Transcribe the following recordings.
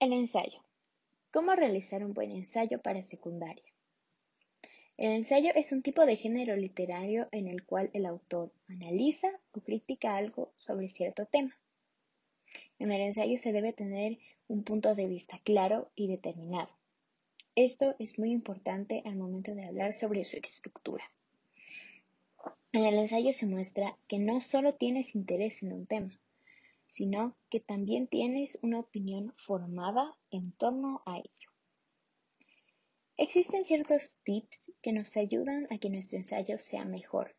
El ensayo. ¿Cómo realizar un buen ensayo para secundaria? El ensayo es un tipo de género literario en el cual el autor analiza o critica algo sobre cierto tema. En el ensayo se debe tener un punto de vista claro y determinado. Esto es muy importante al momento de hablar sobre su estructura. En el ensayo se muestra que no solo tienes interés en un tema, sino que también tienes una opinión formada en torno a ello. Existen ciertos tips que nos ayudan a que nuestro ensayo sea mejor,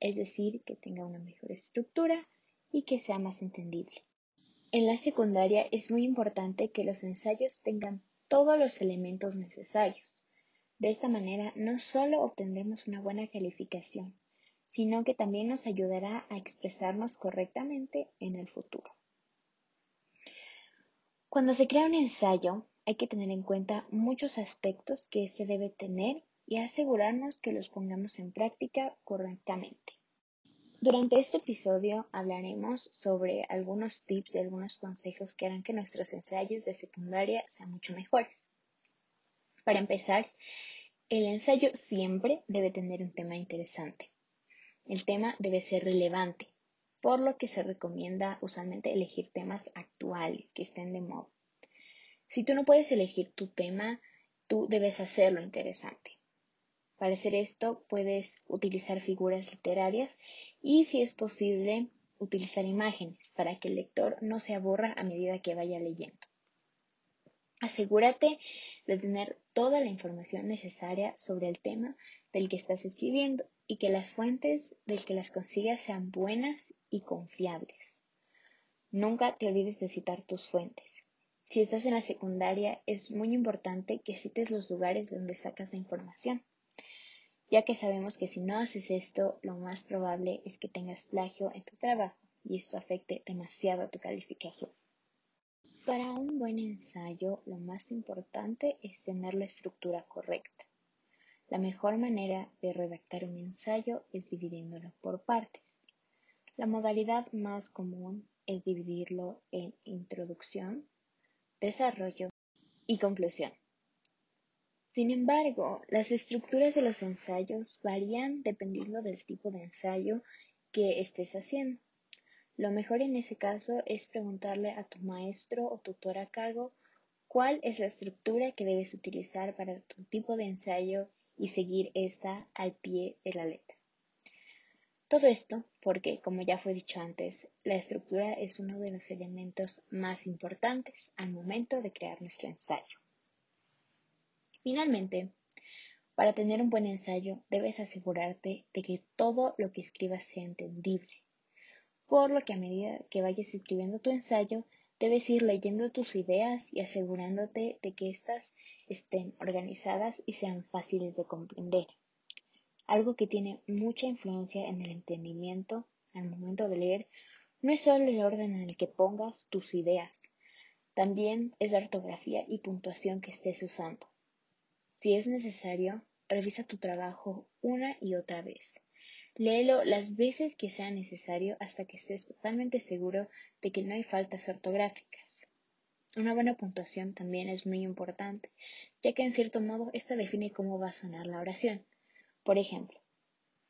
es decir, que tenga una mejor estructura y que sea más entendible. En la secundaria es muy importante que los ensayos tengan todos los elementos necesarios. De esta manera no solo obtendremos una buena calificación, sino que también nos ayudará a expresarnos correctamente en el futuro. Cuando se crea un ensayo, hay que tener en cuenta muchos aspectos que se debe tener y asegurarnos que los pongamos en práctica correctamente. Durante este episodio hablaremos sobre algunos tips y algunos consejos que harán que nuestros ensayos de secundaria sean mucho mejores. Para empezar, el ensayo siempre debe tener un tema interesante. El tema debe ser relevante, por lo que se recomienda usualmente elegir temas actuales que estén de moda. Si tú no puedes elegir tu tema, tú debes hacerlo interesante. Para hacer esto puedes utilizar figuras literarias y si es posible utilizar imágenes para que el lector no se aburra a medida que vaya leyendo. Asegúrate de tener toda la información necesaria sobre el tema del que estás escribiendo y que las fuentes del que las consigas sean buenas y confiables. Nunca te olvides de citar tus fuentes. Si estás en la secundaria, es muy importante que cites los lugares donde sacas la información ya que sabemos que si no haces esto, lo más probable es que tengas plagio en tu trabajo y eso afecte demasiado a tu calificación. Para un buen ensayo, lo más importante es tener la estructura correcta. La mejor manera de redactar un ensayo es dividiéndolo por partes. La modalidad más común es dividirlo en introducción, desarrollo y conclusión. Sin embargo, las estructuras de los ensayos varían dependiendo del tipo de ensayo que estés haciendo. Lo mejor en ese caso es preguntarle a tu maestro o tutor a cargo cuál es la estructura que debes utilizar para tu tipo de ensayo y seguir esta al pie de la letra. Todo esto porque, como ya fue dicho antes, la estructura es uno de los elementos más importantes al momento de crear nuestro ensayo. Finalmente, para tener un buen ensayo debes asegurarte de que todo lo que escribas sea entendible, por lo que a medida que vayas escribiendo tu ensayo, debes ir leyendo tus ideas y asegurándote de que éstas estén organizadas y sean fáciles de comprender. Algo que tiene mucha influencia en el entendimiento al momento de leer no es solo el orden en el que pongas tus ideas, también es la ortografía y puntuación que estés usando. Si es necesario, revisa tu trabajo una y otra vez. Léelo las veces que sea necesario hasta que estés totalmente seguro de que no hay faltas ortográficas. Una buena puntuación también es muy importante, ya que en cierto modo esta define cómo va a sonar la oración. Por ejemplo,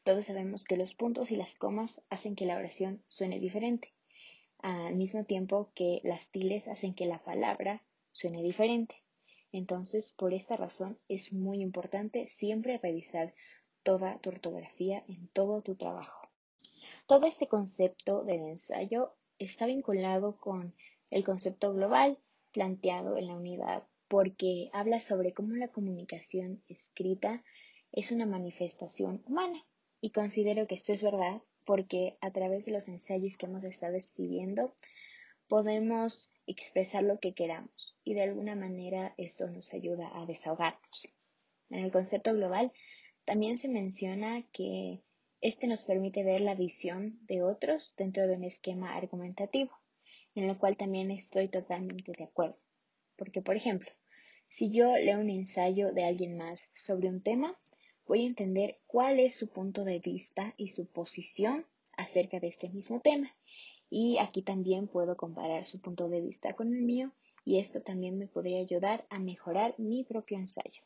todos sabemos que los puntos y las comas hacen que la oración suene diferente, al mismo tiempo que las tiles hacen que la palabra suene diferente. Entonces, por esta razón es muy importante siempre revisar toda tu ortografía en todo tu trabajo. Todo este concepto del ensayo está vinculado con el concepto global planteado en la unidad porque habla sobre cómo la comunicación escrita es una manifestación humana. Y considero que esto es verdad porque a través de los ensayos que hemos estado escribiendo podemos expresar lo que queramos y de alguna manera esto nos ayuda a desahogarnos. En el concepto global también se menciona que este nos permite ver la visión de otros dentro de un esquema argumentativo, en el cual también estoy totalmente de acuerdo. Porque, por ejemplo, si yo leo un ensayo de alguien más sobre un tema, voy a entender cuál es su punto de vista y su posición acerca de este mismo tema y aquí también puedo comparar su punto de vista con el mío y esto también me podría ayudar a mejorar mi propio ensayo.